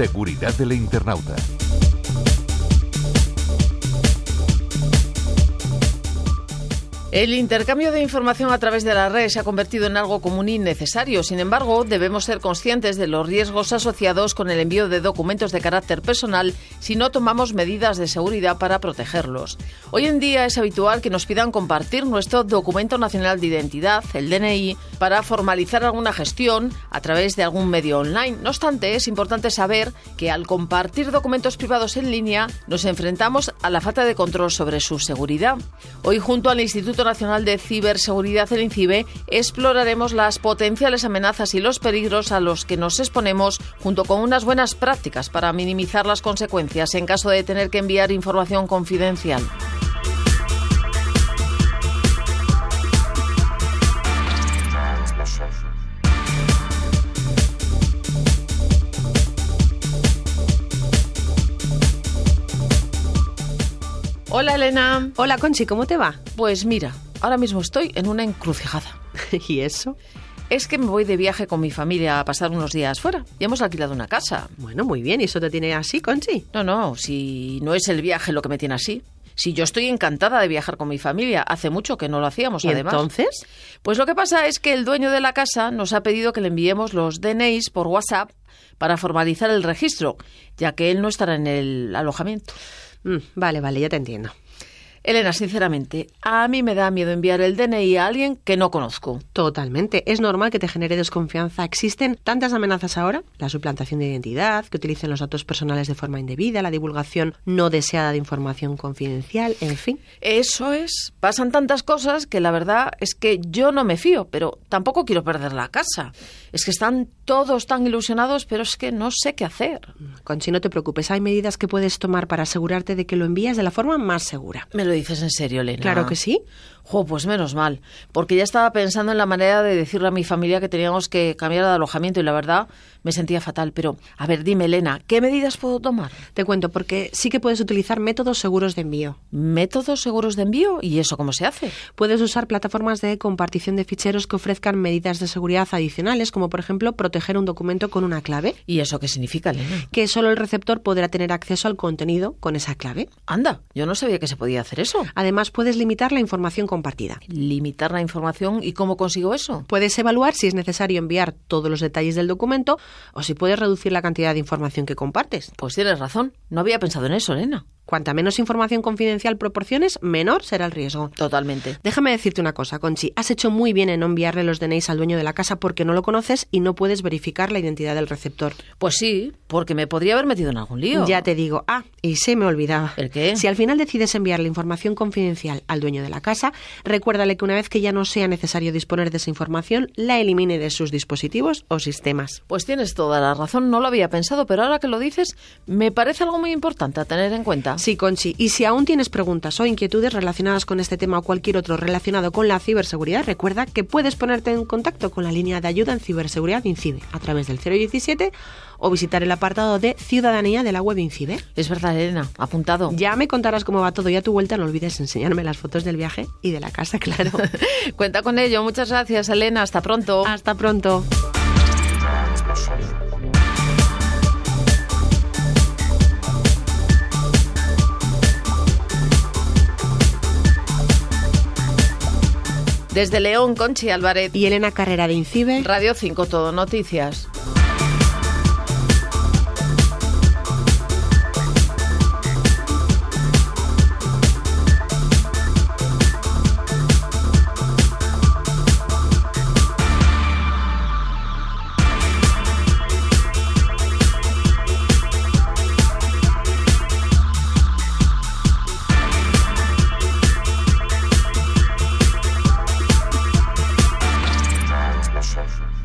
Seguridad del internauta. El intercambio de información a través de la red se ha convertido en algo común y necesario. Sin embargo, debemos ser conscientes de los riesgos asociados con el envío de documentos de carácter personal si no tomamos medidas de seguridad para protegerlos. Hoy en día es habitual que nos pidan compartir nuestro documento nacional de identidad, el DNI, para formalizar alguna gestión a través de algún medio online. No obstante, es importante saber que al compartir documentos privados en línea nos enfrentamos a la falta de control sobre su seguridad. Hoy junto al Instituto Nacional de Ciberseguridad, el INCIBE, exploraremos las potenciales amenazas y los peligros a los que nos exponemos junto con unas buenas prácticas para minimizar las consecuencias en caso de tener que enviar información confidencial. Hola Elena. Hola Conchi, ¿cómo te va? Pues mira, ahora mismo estoy en una encrucijada. ¿Y eso? Es que me voy de viaje con mi familia a pasar unos días fuera y hemos alquilado una casa. Bueno, muy bien, ¿y eso te tiene así, Conchi? No, no, si no es el viaje lo que me tiene así. Si yo estoy encantada de viajar con mi familia, hace mucho que no lo hacíamos, ¿Y además. entonces? Pues lo que pasa es que el dueño de la casa nos ha pedido que le enviemos los DNIs por WhatsApp para formalizar el registro, ya que él no estará en el alojamiento. Mm, vale, vale, ya te entiendo. Elena, sinceramente, a mí me da miedo enviar el DNI a alguien que no conozco. Totalmente. Es normal que te genere desconfianza. Existen tantas amenazas ahora, la suplantación de identidad, que utilicen los datos personales de forma indebida, la divulgación no deseada de información confidencial, en fin. Eso es. Pasan tantas cosas que la verdad es que yo no me fío, pero tampoco quiero perder la casa. Es que están todos tan ilusionados, pero es que no sé qué hacer. Conchi, no te preocupes. Hay medidas que puedes tomar para asegurarte de que lo envías de la forma más segura. ¿Me lo dices en serio, Elena? Claro que sí. Jo, pues menos mal, porque ya estaba pensando en la manera de decirle a mi familia que teníamos que cambiar de alojamiento y la verdad me sentía fatal. Pero, a ver, dime, Elena, ¿qué medidas puedo tomar? Te cuento, porque sí que puedes utilizar métodos seguros de envío. ¿Métodos seguros de envío? ¿Y eso cómo se hace? Puedes usar plataformas de compartición de ficheros que ofrezcan medidas de seguridad adicionales, como por ejemplo proteger un documento con una clave, ¿Y eso qué significa, Elena? que solo el receptor podrá tener acceso al contenido con esa clave. Anda, yo no sabía que se podía hacer eso. Además, puedes limitar la información compartida. Limitar la información y cómo consigo eso. Puedes evaluar si es necesario enviar todos los detalles del documento o si puedes reducir la cantidad de información que compartes. Pues tienes razón, no había pensado en eso, Elena. Cuanta menos información confidencial proporciones, menor será el riesgo. Totalmente. Déjame decirte una cosa, Conchi. Has hecho muy bien en no enviarle los DNIs al dueño de la casa porque no lo conoces y no puedes verificar la identidad del receptor. Pues sí, porque me podría haber metido en algún lío. Ya te digo. Ah, y se me olvidaba. ¿El qué? Si al final decides enviarle información confidencial al dueño de la casa, recuérdale que una vez que ya no sea necesario disponer de esa información, la elimine de sus dispositivos o sistemas. Pues tienes toda la razón, no lo había pensado, pero ahora que lo dices, me parece algo muy importante a tener en cuenta. Sí, Conchi. Y si aún tienes preguntas o inquietudes relacionadas con este tema o cualquier otro relacionado con la ciberseguridad, recuerda que puedes ponerte en contacto con la línea de ayuda en ciberseguridad INCIBE a través del 017 o visitar el apartado de Ciudadanía de la web INCIBE. Es verdad, Elena, apuntado. Ya me contarás cómo va todo y a tu vuelta no olvides enseñarme las fotos del viaje y de la casa, claro. Cuenta con ello. Muchas gracias, Elena. Hasta pronto. Hasta pronto. Desde León, Conchi Álvarez. Y Elena Carrera de INCIBE. Radio 5 Todo Noticias. sessions.